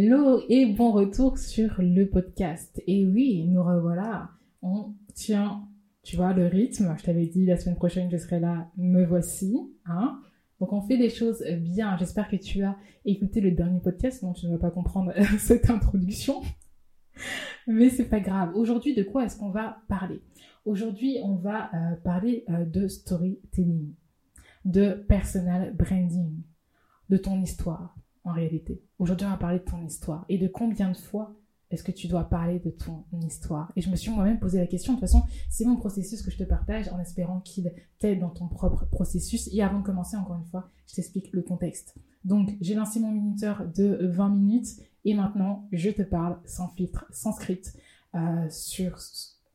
Hello et bon retour sur le podcast. Et oui, nous revoilà. On tient, tu vois, le rythme. Je t'avais dit la semaine prochaine je serai là, me voici. Hein Donc on fait des choses bien. J'espère que tu as écouté le dernier podcast, sinon tu ne vas pas comprendre cette introduction. Mais c'est pas grave. Aujourd'hui, de quoi est-ce qu'on va parler? Aujourd'hui, on va euh, parler euh, de storytelling, de personal branding, de ton histoire réalité. Aujourd'hui, on va parler de ton histoire et de combien de fois est-ce que tu dois parler de ton histoire? Et je me suis moi-même posé la question. De toute façon, c'est mon processus que je te partage en espérant qu'il t'aide dans ton propre processus. Et avant de commencer, encore une fois, je t'explique le contexte. Donc, j'ai lancé mon minuteur de 20 minutes et maintenant, je te parle sans filtre, sans script, euh, sur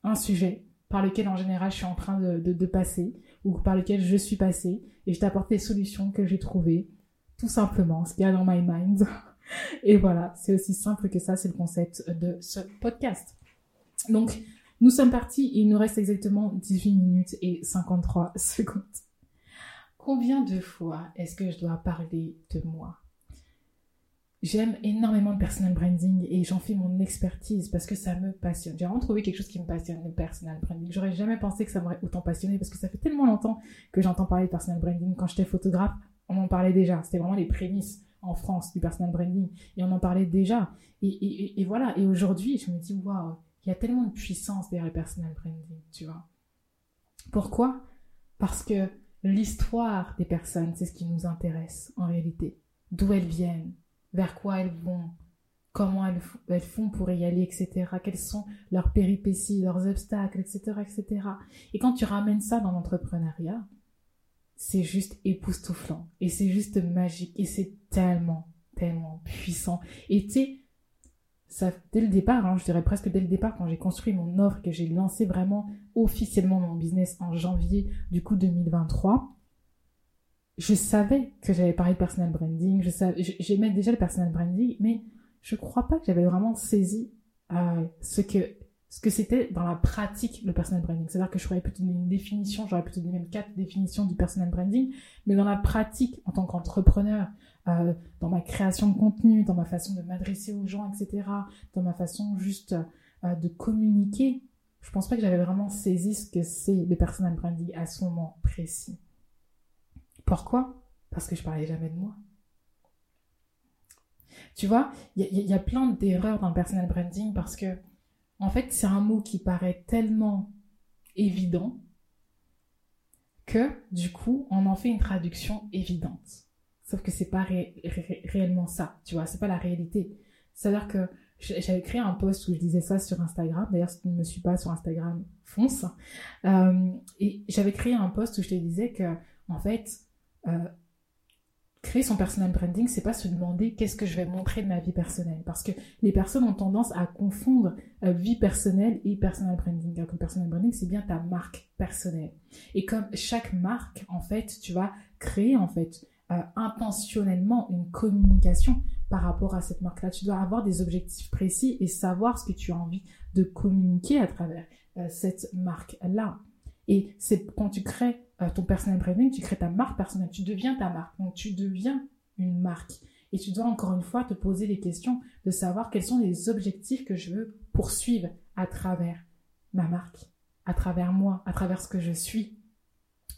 un sujet par lequel en général je suis en train de, de passer ou par lequel je suis passée et je t'apporte les solutions que j'ai trouvées tout simplement ce qu'il y a dans my mind. Et voilà, c'est aussi simple que ça, c'est le concept de ce podcast. Donc, nous sommes partis, il nous reste exactement 18 minutes et 53 secondes. Combien de fois est-ce que je dois parler de moi? J'aime énormément le personal branding et j'en fais mon expertise parce que ça me passionne. J'ai vraiment trouvé quelque chose qui me passionne, le personal branding. J'aurais jamais pensé que ça m'aurait autant passionné parce que ça fait tellement longtemps que j'entends parler de personal branding. Quand j'étais photographe, on en parlait déjà. C'était vraiment les prémices en France du personal branding. Et on en parlait déjà. Et, voilà. Et aujourd'hui, je me dis, waouh, il y a tellement de puissance derrière le personal branding, tu vois. Pourquoi? Parce que l'histoire des personnes, c'est ce qui nous intéresse en réalité. D'où elles viennent, vers quoi elles vont, comment elles, elles, font pour y aller, etc. Quelles sont leurs péripéties, leurs obstacles, etc., etc. Et quand tu ramènes ça dans l'entrepreneuriat, c'est juste époustouflant. Et c'est juste magique. Et c'est tellement, tellement puissant. Et tu sais, dès le départ, hein, je dirais presque dès le départ, quand j'ai construit mon offre, que j'ai lancé vraiment officiellement mon business en janvier du coup 2023, je savais que j'avais parlé de personal branding, j'aimais déjà le personal branding, mais je crois pas que j'avais vraiment saisi euh, ce que ce que c'était dans la pratique le personal branding. C'est-à-dire que je pourrais plutôt donner une définition, j'aurais plutôt donné même quatre définitions du personal branding, mais dans la pratique en tant qu'entrepreneur, euh, dans ma création de contenu, dans ma façon de m'adresser aux gens, etc., dans ma façon juste euh, de communiquer, je pense pas que j'avais vraiment saisi ce que c'est le personal branding à ce moment précis. Pourquoi? Parce que je parlais jamais de moi. Tu vois, il y, y, a plein d'erreurs dans le personal branding parce que en fait, c'est un mot qui paraît tellement évident que du coup, on en fait une traduction évidente. Sauf que c'est pas réellement ça, tu vois, c'est pas la réalité. C'est-à-dire que j'avais créé un post où je disais ça sur Instagram. D'ailleurs, si tu ne me suis pas sur Instagram, fonce. Euh, et j'avais créé un post où je te disais que, en fait, euh, son personal branding, c'est pas se demander qu'est-ce que je vais montrer de ma vie personnelle. Parce que les personnes ont tendance à confondre euh, vie personnelle et personal branding. Personal branding, c'est bien ta marque personnelle. Et comme chaque marque, en fait, tu vas créer, en fait, euh, intentionnellement une communication par rapport à cette marque-là. Tu dois avoir des objectifs précis et savoir ce que tu as envie de communiquer à travers euh, cette marque-là. Et c'est quand tu crées euh, ton personal branding, tu crées ta marque personnelle, tu deviens ta marque. Donc tu deviens une marque. Et tu dois encore une fois te poser les questions de savoir quels sont les objectifs que je veux poursuivre à travers ma marque, à travers moi, à travers ce que je suis.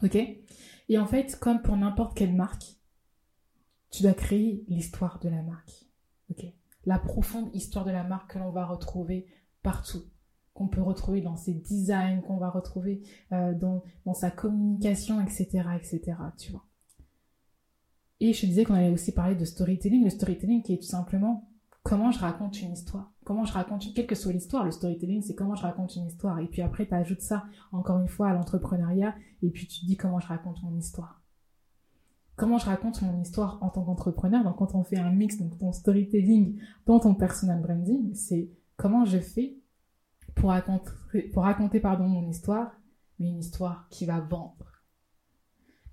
Ok? Et en fait, comme pour n'importe quelle marque, tu dois créer l'histoire de la marque. Ok? La profonde histoire de la marque que l'on va retrouver partout qu'on peut retrouver dans ses designs, qu'on va retrouver euh, dans, sa communication, etc., etc., tu vois. Et je disais qu'on allait aussi parler de storytelling, le storytelling qui est tout simplement comment je raconte une histoire, comment je raconte, quelle que soit l'histoire, le storytelling, c'est comment je raconte une histoire. Et puis après, tu ajoutes ça, encore une fois, à l'entrepreneuriat, et puis tu te dis comment je raconte mon histoire. Comment je raconte mon histoire en tant qu'entrepreneur, donc quand on fait un mix, donc ton storytelling dans ton personal branding, c'est comment je fais pour raconter, pour raconter pardon, mon histoire, mais une histoire qui va vendre.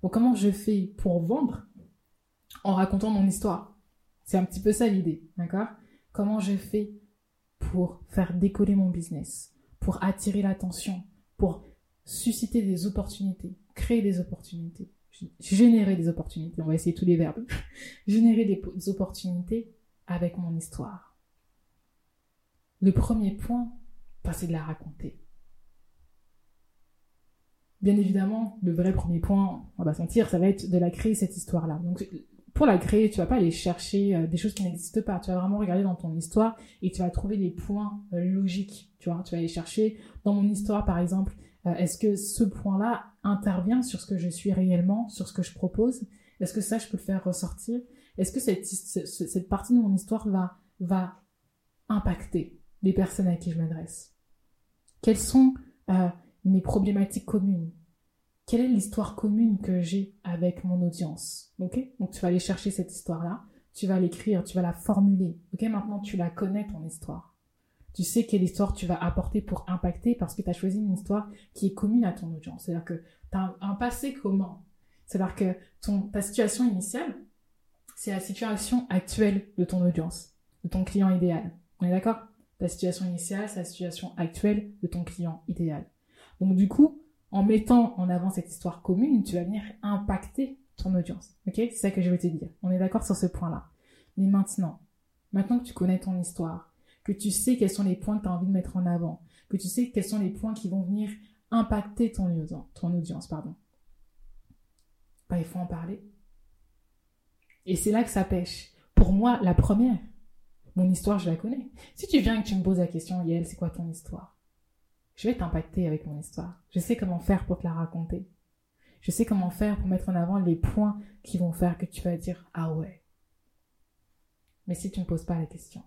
Donc comment je fais pour vendre en racontant mon histoire? C'est un petit peu ça l'idée, d'accord? Comment je fais pour faire décoller mon business, pour attirer l'attention, pour susciter des opportunités, créer des opportunités, générer des opportunités, on va essayer tous les verbes, générer des, opportunités avec mon histoire. Le premier point, c'est de la raconter. Bien évidemment, le vrai premier point, on va sentir, ça va être de la créer cette histoire-là. Donc, pour la créer, tu vas pas aller chercher euh, des choses qui n'existent pas. Tu vas vraiment regarder dans ton histoire et tu vas trouver des points euh, logiques. Tu vas aller chercher dans mon histoire, par exemple, euh, est-ce que ce point-là intervient sur ce que je suis réellement, sur ce que je propose? Est-ce que ça, je peux le faire ressortir? Est-ce que cette, partie de mon histoire va impacter les personnes à qui je m'adresse? Quelles sont mes problématiques communes? Quelle est l'histoire commune que j'ai avec mon audience? Ok? Donc tu vas aller chercher cette histoire-là, tu vas l'écrire, tu vas la formuler. Ok? Maintenant tu la connais ton histoire. Tu sais quelle histoire tu vas apporter pour impacter parce que tu as choisi une histoire qui est commune à ton audience. C'est-à-dire que tu as un, passé commun. C'est-à-dire que ton, ta situation initiale, c'est la situation actuelle de ton audience, de ton client idéal. On est d'accord? Ta situation initiale, la situation actuelle de ton client idéal. Donc du coup, en mettant en avant cette histoire commune, tu vas venir impacter ton audience. Ok? C'est ça que je veux te dire. On est d'accord sur ce point-là. Mais maintenant, maintenant que tu connais ton histoire, que tu sais quels sont les points que tu as envie de mettre en avant, que tu sais quels sont les points qui vont venir impacter ton audience, ton audience pardon. Bah, il faut en parler. Et c'est là que ça pêche. Pour moi, la première, mon histoire, je la connais. Si tu viens et que tu me poses la question, Yael, c'est quoi ton histoire? Je vais t'impacter avec mon histoire. Je sais comment faire pour te la raconter. Je sais comment faire pour mettre en avant les points qui vont faire que tu vas dire ah ouais. Mais si tu ne poses pas la question.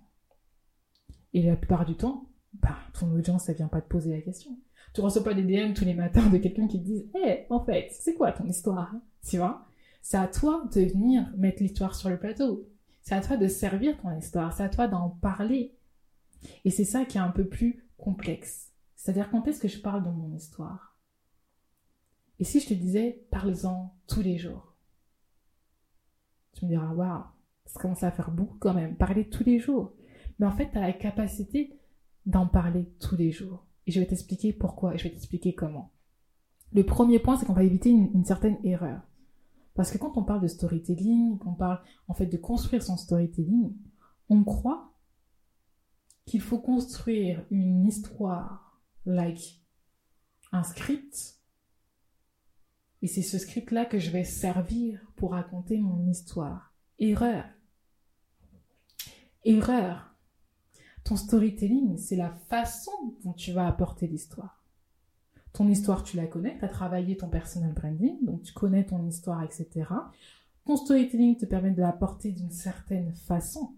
Et la plupart du temps, bah, ton audience, ça vient pas te poser la question. Tu reçois pas des DM tous les matins de quelqu'un qui te dit, hé, en fait, c'est quoi ton histoire? Tu vois? C'est à toi de venir mettre l'histoire sur le plateau. C'est à toi de servir ton histoire. C'est à toi d'en parler. Et c'est ça qui est un peu plus complexe. C'est-à-dire quand est-ce que je parle de mon histoire? Et si je te disais, parle-en tous les jours Tu me diras, waouh, ça commence à faire beaucoup quand même, parler tous les jours. Mais en fait, tu as la capacité d'en parler tous les jours. Et je vais t'expliquer pourquoi et je vais t'expliquer comment. Le premier point, c'est qu'on va éviter une, une, certaine erreur. Parce que quand on parle de storytelling, qu'on parle en fait de construire son storytelling, on croit qu'il faut construire une histoire like un script. Et c'est ce script-là que je vais servir pour raconter mon histoire. Erreur. Erreur. Ton storytelling, c'est la façon dont tu vas apporter l'histoire. Ton histoire, tu la connais, tu as travaillé ton personal branding, donc tu connais ton histoire, etc. Ton storytelling te permet de l'apporter d'une certaine façon,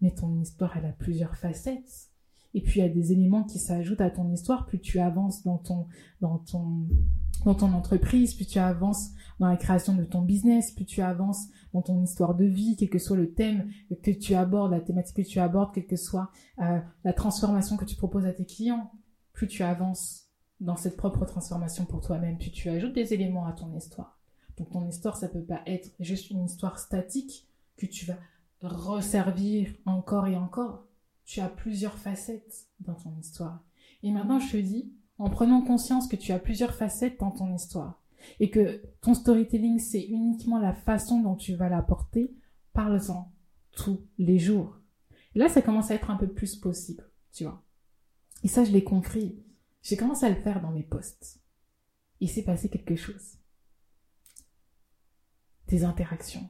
mais ton histoire, elle a plusieurs facettes. Et puis il y a des éléments qui s'ajoutent à ton histoire, plus tu avances dans ton, dans ton, dans ton entreprise, plus tu avances dans la création de ton business, plus tu avances dans ton histoire de vie, quel que soit le thème que tu abordes, la thématique que tu abordes, quelle que soit euh, la transformation que tu proposes à tes clients, plus tu avances dans cette propre transformation pour toi-même, tu ajoutes des éléments à ton histoire. Donc ton histoire, ça peut pas être juste une histoire statique que tu vas resservir encore et encore tu as plusieurs facettes dans ton histoire. Et maintenant, je te dis, en prenant conscience que tu as plusieurs facettes dans ton histoire et que ton storytelling, c'est uniquement la façon dont tu vas l'apporter, parle-en tous les jours. là, ça commence à être un peu plus possible, tu vois. Et ça, je l'ai compris. J'ai commencé à le faire dans mes posts. Il s'est passé quelque chose. Des interactions.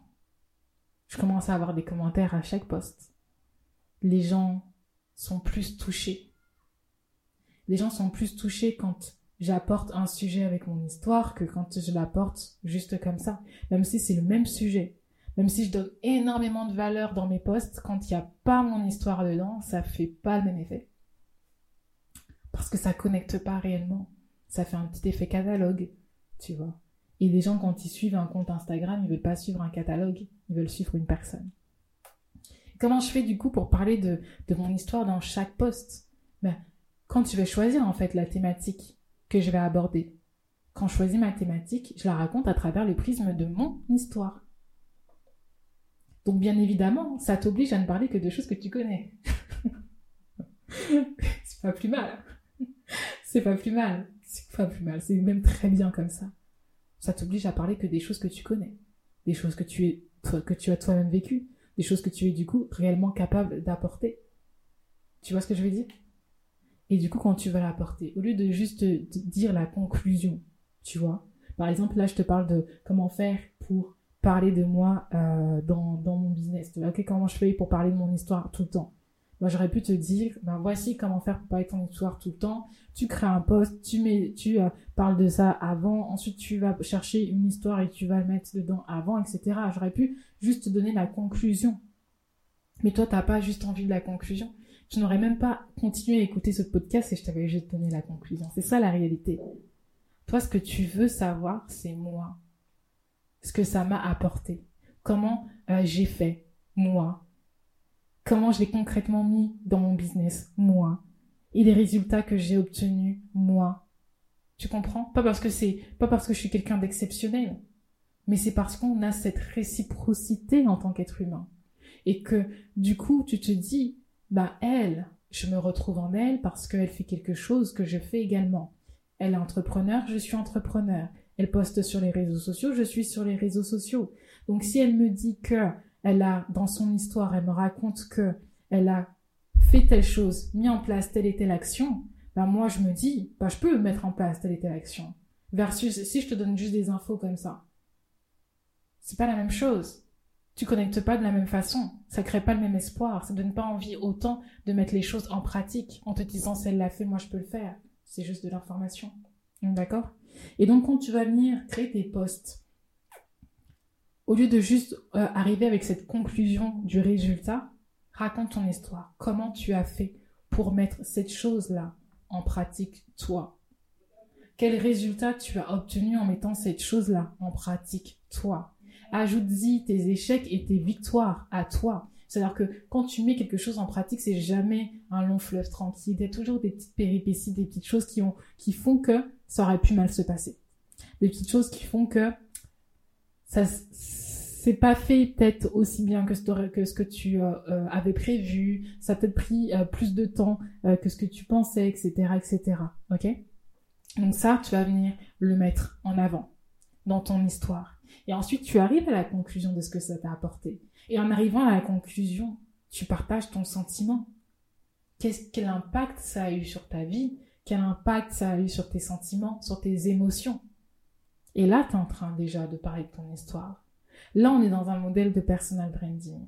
Je commence à avoir des commentaires à chaque post les gens sont plus touchés. Les gens sont plus touchés quand j'apporte un sujet avec mon histoire que quand je l'apporte juste comme ça. Même si c'est le même sujet. Même si je donne énormément de valeur dans mes posts, quand il n'y a pas mon histoire dedans, ça fait pas le même effet. Parce que ça connecte pas réellement. Ça fait un petit effet catalogue, tu vois. Et les gens, quand ils suivent un compte Instagram, ils veulent pas suivre un catalogue, ils veulent suivre une personne. Comment je fais du coup pour parler de, mon histoire dans chaque poste? Ben, Quand tu vais choisir en fait la thématique que je vais aborder, quand je choisis ma thématique, je la raconte à travers le prisme de mon histoire. Donc bien évidemment, ça t'oblige à ne parler que de choses que tu connais. c'est pas plus mal. C'est pas plus mal. C'est pas plus mal. C'est même très bien comme ça. Ça t'oblige à parler que des choses que tu connais. Des choses que tu, es, que tu as toi-même vécues des choses que tu es du coup réellement capable d'apporter. Tu vois ce que je veux dire? Et du coup, quand tu vas l'apporter, au lieu de juste dire la conclusion, tu vois, par exemple, là, je te parle de comment faire pour parler de moi euh, dans, dans mon business. Ok, comment je fais pour parler de mon histoire tout le temps? Moi, j'aurais pu te dire, ben voici comment faire pour de ton histoire tout le temps. Tu crées un post, tu mets, tu euh, parles de ça avant, ensuite tu vas chercher une histoire et tu vas le mettre dedans avant, etc. J'aurais pu juste te donner la conclusion. Mais toi, t'as pas juste envie de la conclusion. Tu n'aurais même pas continué à écouter ce podcast et je t'avais juste donné la conclusion. C'est ça la réalité. Toi, ce que tu veux savoir, c'est moi. Ce que ça m'a apporté. Comment euh, j'ai fait, moi. Comment je l'ai concrètement mis dans mon business, moi. Et les résultats que j'ai obtenus, moi. Tu comprends? Pas parce que c'est, pas parce que je suis quelqu'un d'exceptionnel, mais c'est parce qu'on a cette réciprocité en tant qu'être humain. Et que, du coup, tu te dis, bah, elle, je me retrouve en elle parce qu'elle fait quelque chose que je fais également. Elle est entrepreneur, je suis entrepreneur. Elle poste sur les réseaux sociaux, je suis sur les réseaux sociaux. Donc si elle me dit que elle a dans son histoire, elle me raconte que elle a fait telle chose, mis en place telle et telle action, ben moi je me dis, bah je peux mettre en place telle et telle action. Versus si je te donne juste des infos comme ça. C'est pas la même chose. Tu connectes pas de la même façon. Ça crée pas le même espoir. Ça donne pas envie autant de mettre les choses en pratique en te disant si elle l'a fait, moi je peux le faire. C'est juste de l'information. D'accord? Et donc, quand tu vas venir créer tes posts, au lieu de juste euh, arriver avec cette conclusion du résultat, raconte ton histoire. Comment tu as fait pour mettre cette chose-là en pratique, toi? Quel résultat tu as obtenu en mettant cette chose-là en pratique, toi? Ajoute-y tes échecs et tes victoires à toi. C'est-à-dire que quand tu mets quelque chose en pratique, c'est jamais un long fleuve tranquille. Il y a toujours des petites péripéties, des petites choses qui, qui font que ça aurait pu mal se passer. Des petites choses qui font que ça c'est pas fait peut-être aussi bien que ce, que, tu euh, euh, avais prévu. Ça a peut-être pris euh, plus de temps que ce que tu pensais, etc., etc. Ok? Donc ça, tu vas venir le mettre en avant dans ton histoire. Et ensuite, tu arrives à la conclusion de ce que ça t'a apporté. Et en arrivant à la conclusion, tu partages ton sentiment. Quel impact ça a eu sur ta vie? Quel impact ça a eu sur tes sentiments, sur tes émotions? Et là, tu es en train déjà de parler de ton histoire. Là, on est dans un modèle de personal branding.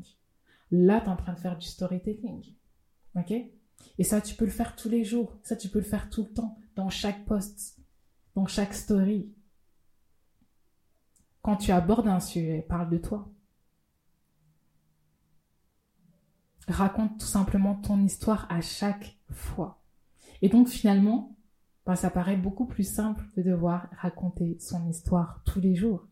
Là, tu es en train de faire du storytelling. OK? Et ça, tu peux le faire tous les jours. Ça, tu peux le faire tout le temps, dans chaque post, dans chaque story. Quand tu abordes un sujet, parle de toi. raconte tout simplement ton histoire à chaque fois. Et donc finalement, bah, ça paraît beaucoup plus simple de devoir raconter son histoire tous les jours.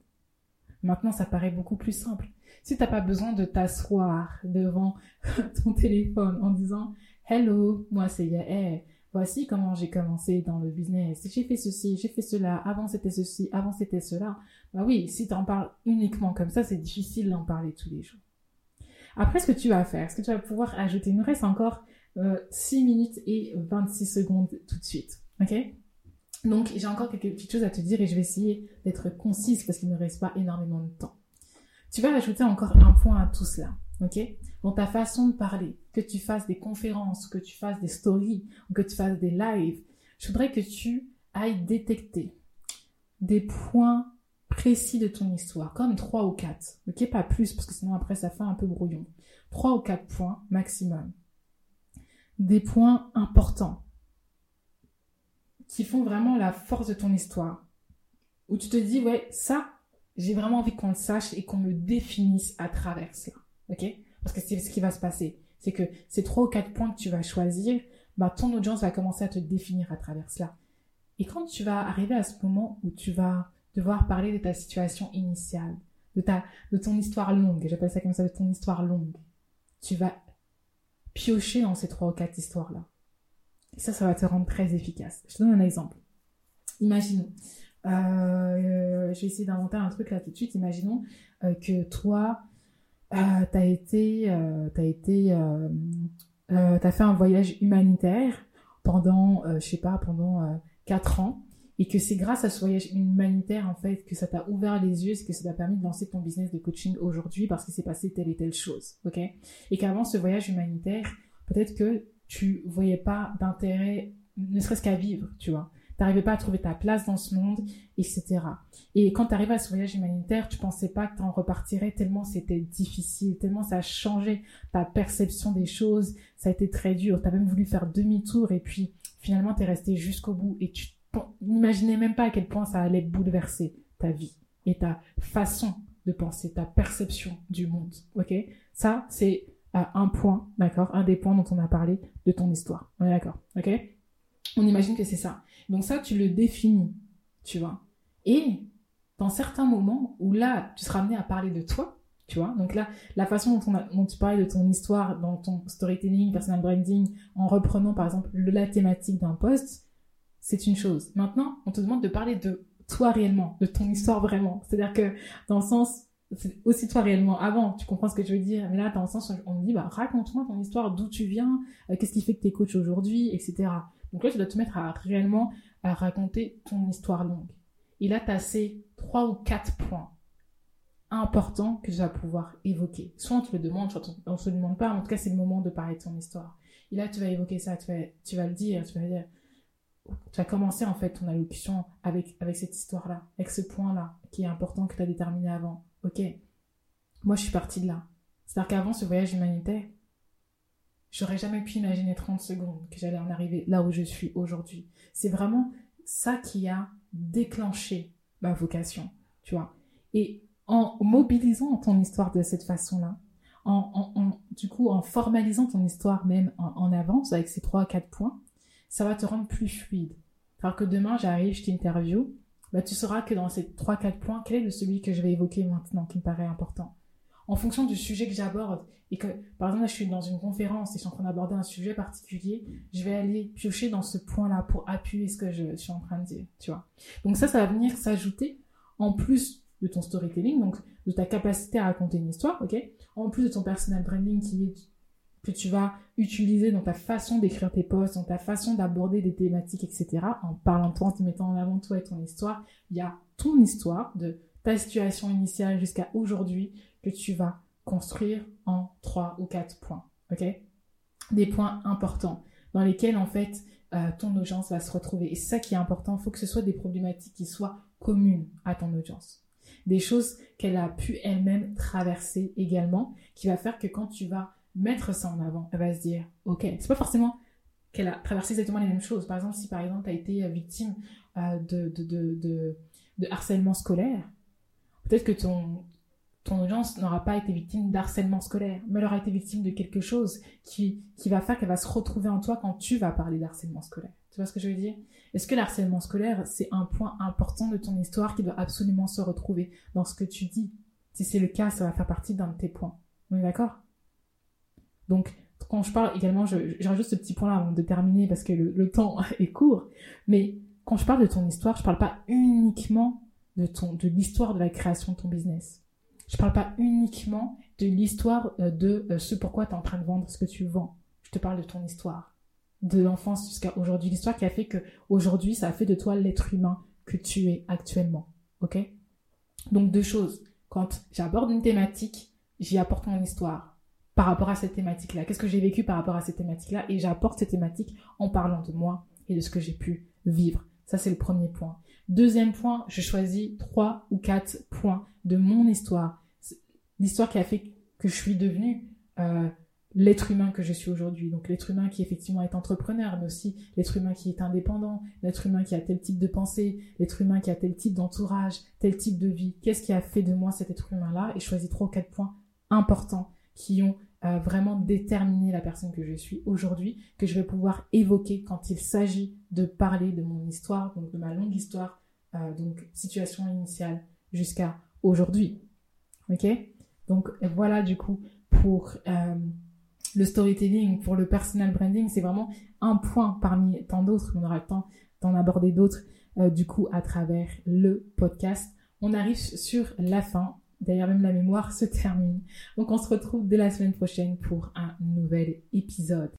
Maintenant, ça paraît beaucoup plus simple. Si t'as pas besoin de t'asseoir devant ton téléphone en disant Hello, moi c'est Yael, voici comment j'ai commencé dans le business, j'ai fait ceci, j'ai fait cela, avant c'était ceci, avant c'était cela. Bah oui, si t'en parles uniquement comme ça, c'est difficile d'en parler tous les jours. Après, ce que tu vas faire, ce que tu vas pouvoir ajouter, il nous reste encore 6 euh, minutes et 26 secondes tout de suite. Ok Donc, j'ai encore quelques petites choses à te dire et je vais essayer d'être concise parce qu'il ne reste pas énormément de temps. Tu vas ajouter encore un point à tout cela. Ok? Dans ta façon de parler, que tu fasses des conférences, que tu fasses des stories, que tu fasses des lives, je voudrais que tu ailles détecter des points précis de ton histoire, comme trois ou quatre, ok, pas plus, parce que sinon après ça fait un peu brouillon. Trois ou quatre points maximum. Des points importants qui font vraiment la force de ton histoire. Où tu te dis, ouais, ça, j'ai vraiment envie qu'on le sache et qu'on le définisse à travers cela. Ok? Parce que c'est ce qui va se passer. C'est que ces trois ou quatre points que tu vas choisir, bah, ton audience va commencer à te définir à travers cela. Et quand tu vas arriver à ce moment où tu vas devoir parler de ta situation initiale, de, ta, de ton histoire longue, j'appelle ça comme ça, de ton histoire longue. Tu vas piocher dans ces trois ou quatre histoires-là. Et ça, ça va te rendre très efficace. Je te donne un exemple. Imaginons, euh, je vais essayer d'inventer un truc là tout de suite. Imaginons euh, que toi, euh, t'as été, euh, t'as été, euh, t'as fait un voyage humanitaire pendant, je sais pas, pendant quatre ans et que c'est grâce à ce voyage humanitaire en fait que ça t'a ouvert les yeux, que ça t'a permis de lancer ton business de coaching aujourd'hui parce qu'il s'est passé telle et telle chose, ok? Et qu'avant ce voyage humanitaire, peut-être que tu voyais pas d'intérêt, ne serait-ce qu'à vivre, tu vois. T'arrivais pas à trouver ta place dans ce monde, etc. Et quand tu arrives à ce voyage humanitaire, tu pensais pas que tu en repartirais tellement c'était difficile, tellement ça a changé ta perception des choses, ça a été très dur. Tu as même voulu faire demi-tour et puis finalement tu es resté jusqu'au bout et tu n'imaginais même pas à quel point ça allait bouleverser ta vie et ta façon de penser, ta perception du monde. Ok? Ça, c'est un point, d'accord Un des points dont on a parlé de ton histoire. On est d'accord Ok? On imagine que c'est ça. Donc ça, tu le définis, tu vois. Et dans certains moments où là, tu seras amené à parler de toi, tu vois. Donc là, la façon dont, on tu parlais de ton histoire dans ton storytelling, personal branding, en reprenant par exemple la thématique d'un post, c'est une chose. Maintenant, on te demande de parler de toi réellement, de ton histoire vraiment. C'est-à-dire que dans le sens, aussi toi réellement avant, tu comprends ce que je veux dire. Mais là, dans le sens, on me dit, bah, raconte-moi ton histoire, d'où tu viens, euh, qu'est-ce qui fait que tu es coach aujourd'hui, etc. Donc là, tu dois te mettre à réellement à raconter ton histoire longue. Et là, tu as ces trois ou quatre points importants que tu vas pouvoir évoquer. Soit on te le demande, soit on ne se le demande pas. En tout cas, c'est le moment de parler de ton histoire. Et là, tu vas évoquer ça, tu vas, tu vas le dire, tu vas dire, tu vas commencer en fait ton allocution avec, avec cette histoire-là, avec ce point-là qui est important que tu as déterminé avant. Ok, moi je suis partie de là. C'est-à-dire qu'avant ce voyage humanitaire, j'aurais jamais pu imaginer 30 secondes que j'allais en arriver là où je suis aujourd'hui. C'est vraiment ça qui a déclenché ma vocation, tu vois. Et en mobilisant ton histoire de cette façon-là, en, du coup, en formalisant ton histoire même en, avance avec ces trois, quatre points, ça va te rendre plus fluide. Alors que demain, j'arrive, je t'interview, bah, tu sauras que dans ces 3-4 points, quel est le celui que je vais évoquer maintenant qui me paraît important? En fonction du sujet que j'aborde, et que, par exemple, là, je suis dans une conférence et je suis en train d'aborder un sujet particulier, je vais aller piocher dans ce point-là pour appuyer ce que je, suis en train de dire, tu vois. Donc ça, ça va venir s'ajouter en plus de ton storytelling, donc de ta capacité à raconter une histoire, ok? En plus de ton personal branding qui est que tu vas utiliser dans ta façon d'écrire tes posts, dans ta façon d'aborder des thématiques, etc. En parlant de toi, en te mettant en avant toi et ton histoire, il y a ton histoire de ta situation initiale jusqu'à aujourd'hui que tu vas construire en trois ou quatre points. Ok? Des points importants dans lesquels en fait euh, ton audience va se retrouver. Et ça qui est important. Il faut que ce soit des problématiques qui soient communes à ton audience. Des choses qu'elle a pu elle-même traverser également, qui va faire que quand tu vas mettre ça en avant. Elle va se dire, ok, c'est pas forcément qu'elle a traversé exactement les mêmes choses. Par exemple, si par exemple tu as été euh, victime euh, de, de, de, harcèlement scolaire, peut-être que ton, ton audience n'aura pas été victime d'harcèlement scolaire, mais elle aura été victime de quelque chose qui, qui va faire qu'elle va se retrouver en toi quand tu vas parler d'harcèlement scolaire. Tu vois ce que je veux dire? Est-ce que l'harcèlement scolaire, c'est un point important de ton histoire qui doit absolument se retrouver dans ce que tu dis? Si c'est le cas, ça va faire partie d'un de tes points. On est d'accord? Donc, quand je parle également, je, je rajoute ce petit point-là avant de terminer parce que le, temps est court. Mais quand je parle de ton histoire, je parle pas uniquement de de l'histoire de la création de ton business. Je parle pas uniquement de l'histoire euh, de euh, ce pourquoi tu es en train de vendre ce que tu vends. Je te parle de ton histoire. De l'enfance jusqu'à aujourd'hui. L'histoire qui a fait que aujourd'hui, ça a fait de toi l'être humain que tu es actuellement. Ok? Donc, deux choses. Quand j'aborde une thématique, j'y apporte mon histoire par rapport à cette thématique-là? Qu'est-ce que j'ai vécu par rapport à cette thématique-là? Et j'apporte cette thématique en parlant de moi et de ce que j'ai pu vivre. Ça, c'est le premier point. Deuxième point, je choisis trois ou quatre points de mon histoire. L'histoire qui a fait que je suis devenue euh, l'être humain que je suis aujourd'hui. Donc l'être humain qui effectivement est entrepreneur, mais aussi l'être humain qui est indépendant, l'être humain qui a tel type de pensée, l'être humain qui a tel type d'entourage, tel type de vie. Qu'est-ce qui a fait de moi cet être humain-là? Et je choisis trois ou quatre points importants qui ont vraiment déterminer la personne que je suis aujourd'hui, que je vais pouvoir évoquer quand il s'agit de parler de mon histoire, donc de ma longue histoire, euh, donc situation initiale jusqu'à aujourd'hui. Ok? Donc voilà du coup pour euh, le storytelling, pour le personal branding, c'est vraiment un point parmi tant d'autres, on aura le temps d'en aborder d'autres euh, du coup à travers le podcast. On arrive sur la fin D'ailleurs, même la mémoire se termine. Donc, on se retrouve dès la semaine prochaine pour un nouvel épisode.